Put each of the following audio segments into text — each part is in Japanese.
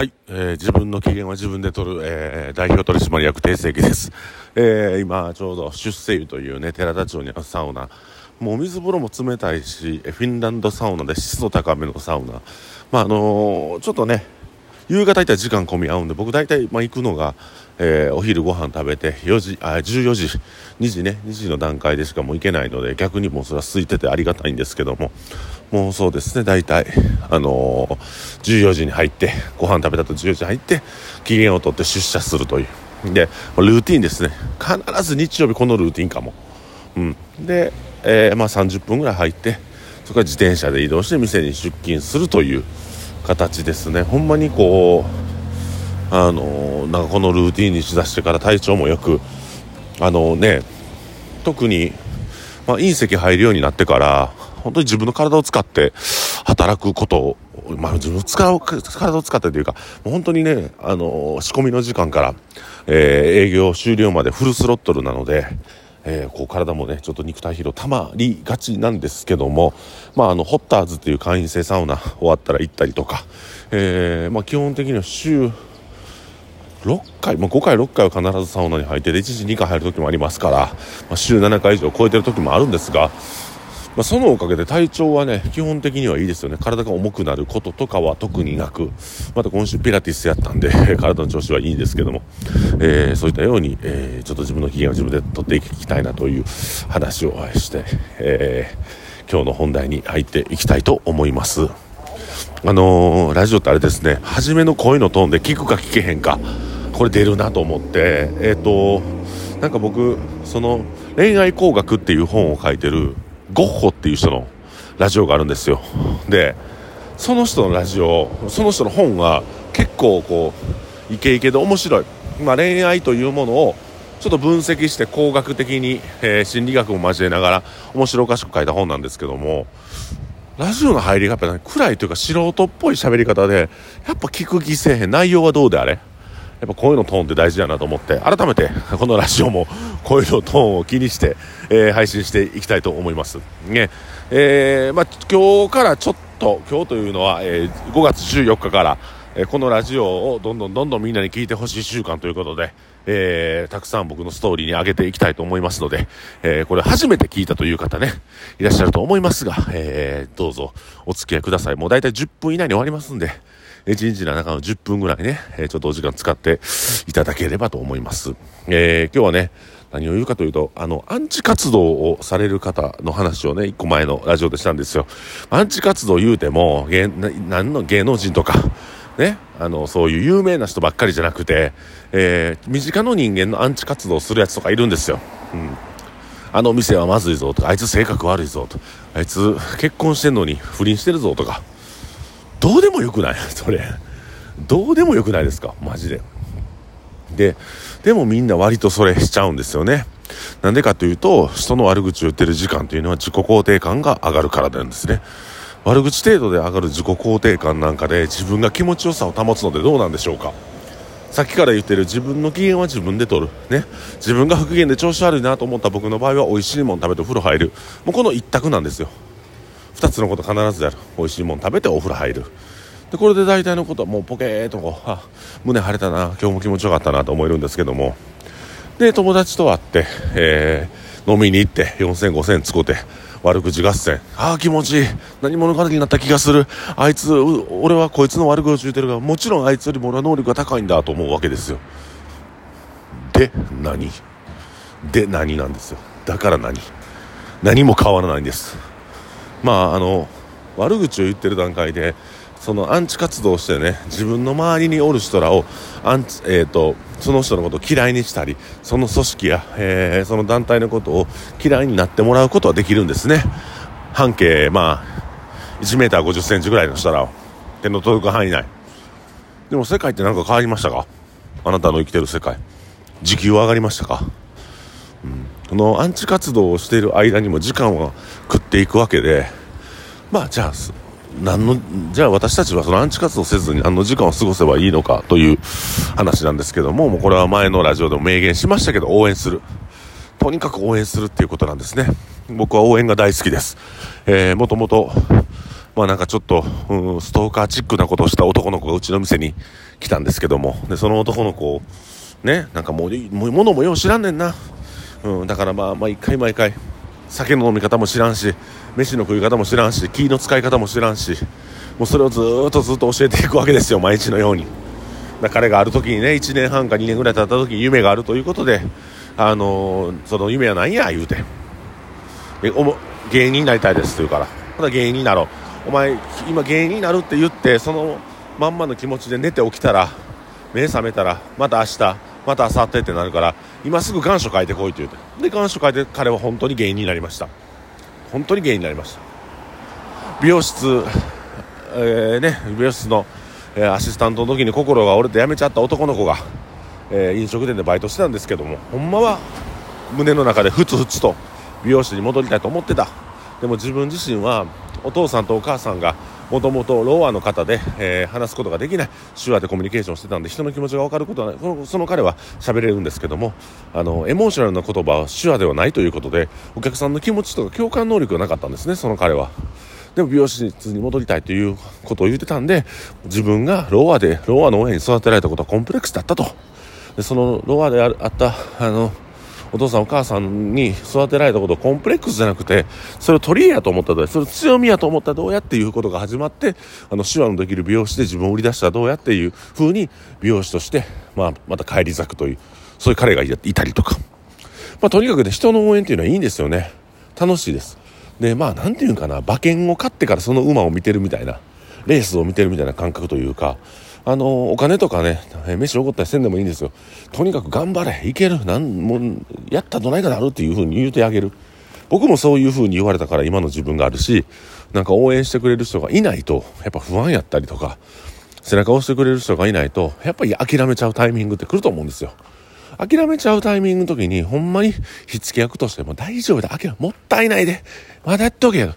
はい、えー、自分の機嫌は自分で取る、えー、代表取締役定正義です。えー、今ちょうど出世湯というね、寺田町にあるサウナ。もう水風呂も冷たいし、フィンランドサウナで湿度高めのサウナ。まああのー、ちょっとね、夕方行ったら時間込み合うんで、僕大体、まあ、行くのが、えー、お昼ご飯食べて4時、あ、14時、2時ね、2時の段階でしかもう行けないので、逆にもうそれは空いててありがたいんですけども、もうそうですね大体あのー、14時に入ってご飯食べたと14時に入って機嫌を取って出社するという。でルーティンですね。必ず日曜日このルーティンかも、うん、で、えー、まあ、30分ぐらい入ってそこから自転車で移動して店に出勤するという。形ですね。ほんまにこうあの、なんかこのルーティンにしだしてから体調もよくあのね特に、まあ、隕石入るようになってから本当に自分の体を使って働くことを、まあ、自分の使う体を使ってというか、もう本当にね、あの仕込みの時間から、えー、営業終了までフルスロットルなので、えー、こう体もね、ちょっと肉体疲労たまりがちなんですけども、まあ、あの、ホッターズっていう会員制サウナ 終わったら行ったりとか、えー、まあ、基本的には週6回、まあ、5回、6回は必ずサウナに入ってで、1時2回入る時もありますから、まあ、週7回以上超えてる時もあるんですが、まあ、そのおかげで体調はね、基本的にはいいですよね。体が重くなることとかは特になく、また今週ピラティスやったんで、体の調子はいいんですけども、えー、そういったように、えー、ちょっと自分の機嫌を自分で取っていきたいなという話をして、えー、今日の本題に入っていきたいと思います。あのー、ラジオってあれですね、初めの声のトーンで聞くか聞けへんか、これ出るなと思って、えっ、と、なんか僕、その、恋愛工学っていう本を書いてる、ゴッホっていう人のラジオがあるんですよ。でその人のラジオその人の本が結構こうイケイケで面白い、まあ、恋愛というものをちょっと分析して工学的に、えー、心理学も交えながら面白おかしく書いた本なんですけどもラジオの入りがやっぱ、ね、暗いというか素人っぽい喋り方でやっぱ聞く気せえへん。内容はどうであれ？やっぱ声のトーンって大事だなと思って改めて このラジオも声のトーンを気にして、えー、配信していきたいと思います。ねえー、まあ、今日からちょっと今日というのは、えー、5月14日から、えこのラジオをどんどんどんどんみんなに聞いてほしい週間ということで、えー、たくさん僕のストーリーに上げていきたいと思いますので、えー、これ初めて聞いたという方ね、いらっしゃると思いますが、えー、どうぞお付き合いください。もう大体10分以内に終わりますんで、1日の中の10分ぐらいね、えちょっとお時間使っていただければと思います。え、今日はね、何を言うかというと、あの、アンチ活動をされる方の話をね、一個前のラジオでしたんですよ。アンチ活動言うても、芸、何の芸能人とか、ね、あの、そういう有名な人ばっかりじゃなくて、えー、身近の人間のアンチ活動するやつとかいるんですよ。うん。あの店はまずいぞとか、あいつ性格悪いぞとあいつ結婚してんのに不倫してるぞとか、どうでもよくない？それ。どうでもよくないですか？マジで。で、でもみんな割とそれしちゃうんですよね。なんでかというと、人の悪口を言ってる時間というのは自己肯定感が上がるからなんですね。悪口程度で上がる自己肯定感なんかで自分が気持ちよさを保つのでどうなんでしょうかさっきから言ってる自分の機嫌は自分で取る。ね。自分が不機嫌で調子悪いなと思った僕の場合は美味しいもの食べてお風呂入る。もうこの一択なんですよ。2つのこと必ずやる美味しいもの食べてお風呂入るでこれで大体のことはもうポケーっとこう胸張れたな今日も気持ちよかったなと思えるんですけどもで友達と会って、えー、飲みに行って4000、5000使って悪口合戦。ああ気持ちいい。何者かになった気がする。あいつ俺はこいつの悪口を言ってるがもちろんあいつよりも俺は能力が高いんだと思うわけですよ。で何？で何なんですよ。だから何？何も変わらないんです。まああの悪口を言ってる段階でそのアンチ活動をしてね自分の周りにおる人らをアンチ、えーと、その人のことを嫌いにしたりその組織や、えー、その団体のことを嫌いになってもらうことはできるんですね。半径まあ1 m 5 0センチぐらいの人らを手の届く範囲内。でも世界って何か変わりましたか？あなたの生きてる世界。時給は上がりましたか？うん。このアンチ活動をしている間にも時間は食っていくわけで。まあじゃあ何のじゃあ私たちはそのアンチ活動せずに何の時間を過ごせばいいのかという話なんですけどももうこれは前のラジオでも明言しましたけど応援する。とにかく応援するっていうことなんですね。僕は応援が大好きです、えー、もともとまあなんかちょっと、うん、ストーカーチックなことをした男の子がうちの店に来たんですけども、で、その男の子を、ね、なんかもう、も物もよう知らんねんな。うん、だからまあ、毎回毎回、酒の飲み方も知らんし、飯の食い方も知らんし、気の使い方も知らんし、もうそれをずっとずっと教えていくわけですよ、毎日のように。彼がある時にね、1年半か2年ぐらい経った時に夢があるということで、あの、その夢は何や言うて。えおも芸人になりたいですって言うから。まだ芸人になろう。お前、今芸人になるって言って、そのまんまの気持ちで寝て起きたら、目覚めたら、また明日、また明後日ってなるから、今すぐ願書書いてこいって言うて。で、願書書いて彼は本当に芸人になりました。本当に芸人になりました。美容室、えー、ね、美容室の、えー、アシスタントの時に心が折れて辞めちゃった男の子が、えー、飲食店でバイトしてたんですけども、ほんまは胸の中でふつふつと美容室に戻りたいと思ってた。でも自分自身はお父さんとお母さんがもともとローアの方で、えー、話すことができない手話でコミュニケーションしてたんで人の気持ちが分かることはないそのその彼は喋れるんですけどもあのエモーショナルな言葉は手話ではないということでお客さんの気持ちとか共感能力がなかったんですねその彼は。でも美容室に戻りたいということを言ってたんで自分がローアでローアの親に育てられたことはコンプレックスだったとでそのロアであったあのお父さんお母さんに育てられたことをコンプレックスじゃなくて、それを取り柄やと思ったどうや、それを強みやと思ったらどうやっていうことが始まって、あの、手話のできる美容師で自分を売り出したらどうやっていう風に美容師として、まあ、また帰り咲くという、そういう彼がいたりとか。まあ、とにかくね、人の応援っていうのはいいんですよね。楽しいです。で、まあ、なんていうかな、馬券を買ってからその馬を見てるみたいな、レースを見てるみたいな感覚というか、あの、お金とかね、飯おごったりせんでもいいんですよ。とにかく頑張れ、いける、なん、も、やったどないかなるっていう風に言うてあげる。僕もそういう風に言われたから今の自分があるし、なんか応援してくれる人がいないと、やっぱ不安やったりとか、背中を押してくれる人がいないと、やっぱり諦めちゃうタイミングって来ると思うんですよ。諦めちゃうタイミングの時に、ほんまに火付け役としても大丈夫だ、諦め、もったいないで、まだやっとけよ。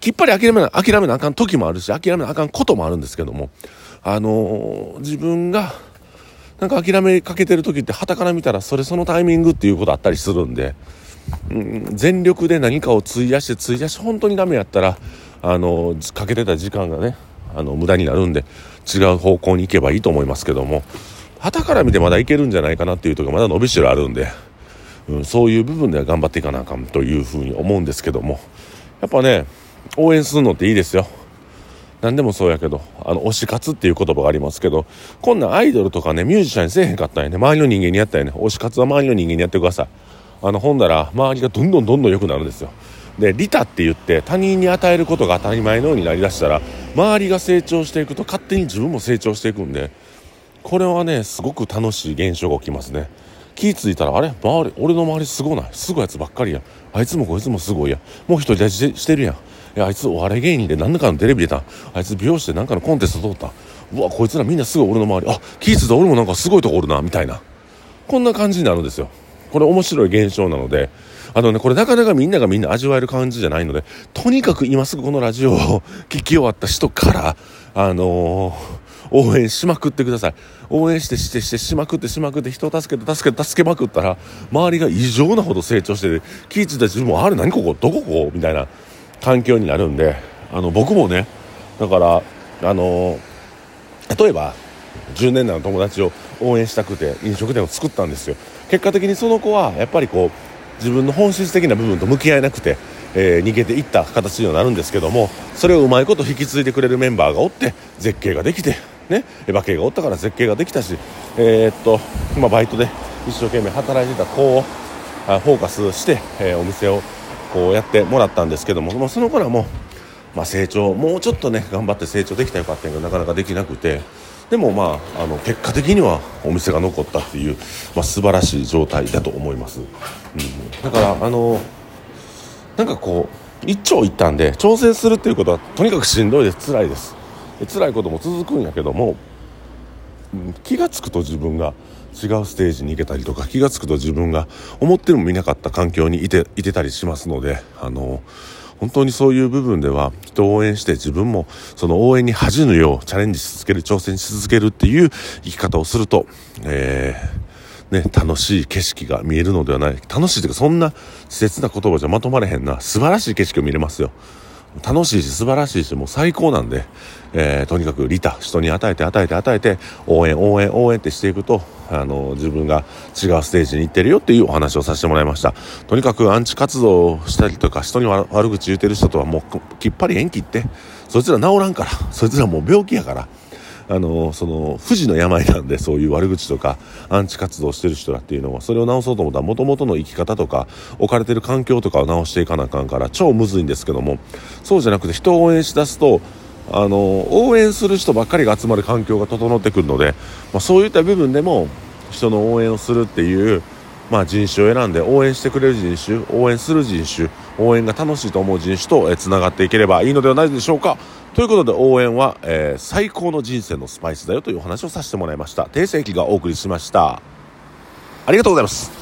きっぱり諦めな、諦めなあかん時もあるし、諦めなあかんこともあるんですけども、あの、自分が、なんか諦めかけてる時って、旗から見たらそれそのタイミングっていうことあったりするんで、うん、全力で何かを費やして費やして本当にダメやったら、あのー、かけてた時間がね、あの、無駄になるんで、違う方向に行けばいいと思いますけども、旗から見てまだいけるんじゃないかなっていうとこまだ伸びしろあるんで、うん、そういう部分では頑張っていかなあかんというふうに思うんですけども、やっぱね、応援するのっていいですよ。何でもそうやけど、あの、推し活っていう言葉がありますけど、こんなアイドルとかね、ミュージシャンにせえへんかったんやね。周りの人間にやったんやね。推し活は周りの人間にやってください。あの、ほんなら、周りがどんどんどんどん良くなるんですよ。で、利他って言って、他人に与えることが当たり前のようになりだしたら、周りが成長していくと、勝手に自分も成長していくんで、これはね、すごく楽しい現象が起きますね。気ぃいたら、あれ？周り、俺の周りすごない？すごいやつばっかりや。あいつもこいつもすごいや。もう一人立ちしてるやん。やあいつお笑い芸人で何らかのテレビ出た。あいつ美容師で何かのコンテスト通った。うわこいつらみんなすぐ俺の周り。あ気ぃ付いた俺もなんかすごいとこおるなみたいな。こんな感じになるんですよ。これ面白い現象なので。あのね、これなかなかみんながみんな味わえる感じじゃないので、とにかく今すぐこのラジオを聞き終わった人から、あのー、応援しまくってください。応援してしてしてしまくってしまくって人を助けて助けて助けまくったら、周りが異常なほど成長してて、気ぃ付いた自分も、あれ何ここどこここみたいな。環境になるんであの僕もねだからあの例えば10年来の友達を応援したくて飲食店を作ったんですよ結果的にその子はやっぱりこう自分の本質的な部分と向き合えなくて、えー、逃げていった形にはなるんですけどもそれをうまいこと引き継いでくれるメンバーがおって絶景ができてねエヴァ系がおったから絶景ができたしえー、っとまあ、バイトで一生懸命働いてた子をフォーカスして、えー、お店をこうやってもらったんですけども、まあ、その頃はもう、まあ、成長もうちょっとね頑張って成長できたよかったんけどなかなかできなくてでもまああの結果的にはお店が残ったっていう、まあ、素晴らしい状態だと思います、うん、だからあのなんかこう一長一短で挑戦するっていうことはとにかくしんどいです。辛いです。辛いことも続くんやけども、気が付くと自分が違うステージに行けたりとか気が付くと自分が思ってもみなかった環境にいていてたりしますのであの本当にそういう部分では人を応援して自分もその応援に恥じぬようチャレンジし続ける挑戦し続けるっていう生き方をすると、えー、ね、楽しい景色が見えるのではない。楽しいというかそんな稚拙な言葉じゃまとまれへんな素晴らしい景色を見れますよ。楽しいし素晴らしいしもう最高なんで、えー、とにかく利他人に与えて与えて与えて応援応援応援ってしていくとあの自分が違うステージに行ってるよっていうお話をさせてもらいました。とにかくアンチ活動をしたりとか人に悪口言うてる人とはもうきっぱり縁切ってそいつら治らんからそいつらもう病気やからあのその不治の病なんでそういう悪口とかアンチ活動してる人らっていうのはそれを直そうと思ったらもともとの生き方とか置かれてる環境とかを直していかなあかんから超むずいんですけどもそうじゃなくて人を応援しだすとあの応援する人ばっかりが集まる環境が整ってくるので、まあ、そういった部分でも人の応援をするっていうまあ、人種を選んで応援してくれる人種応援する人種応援が楽しいと思う人種とつながっていければいいのではないでしょうか。ということで応援は、えー、最高の人生のスパイスだよというお話をさせてもらいました。定世紀がお送りしました。ありがとうございます。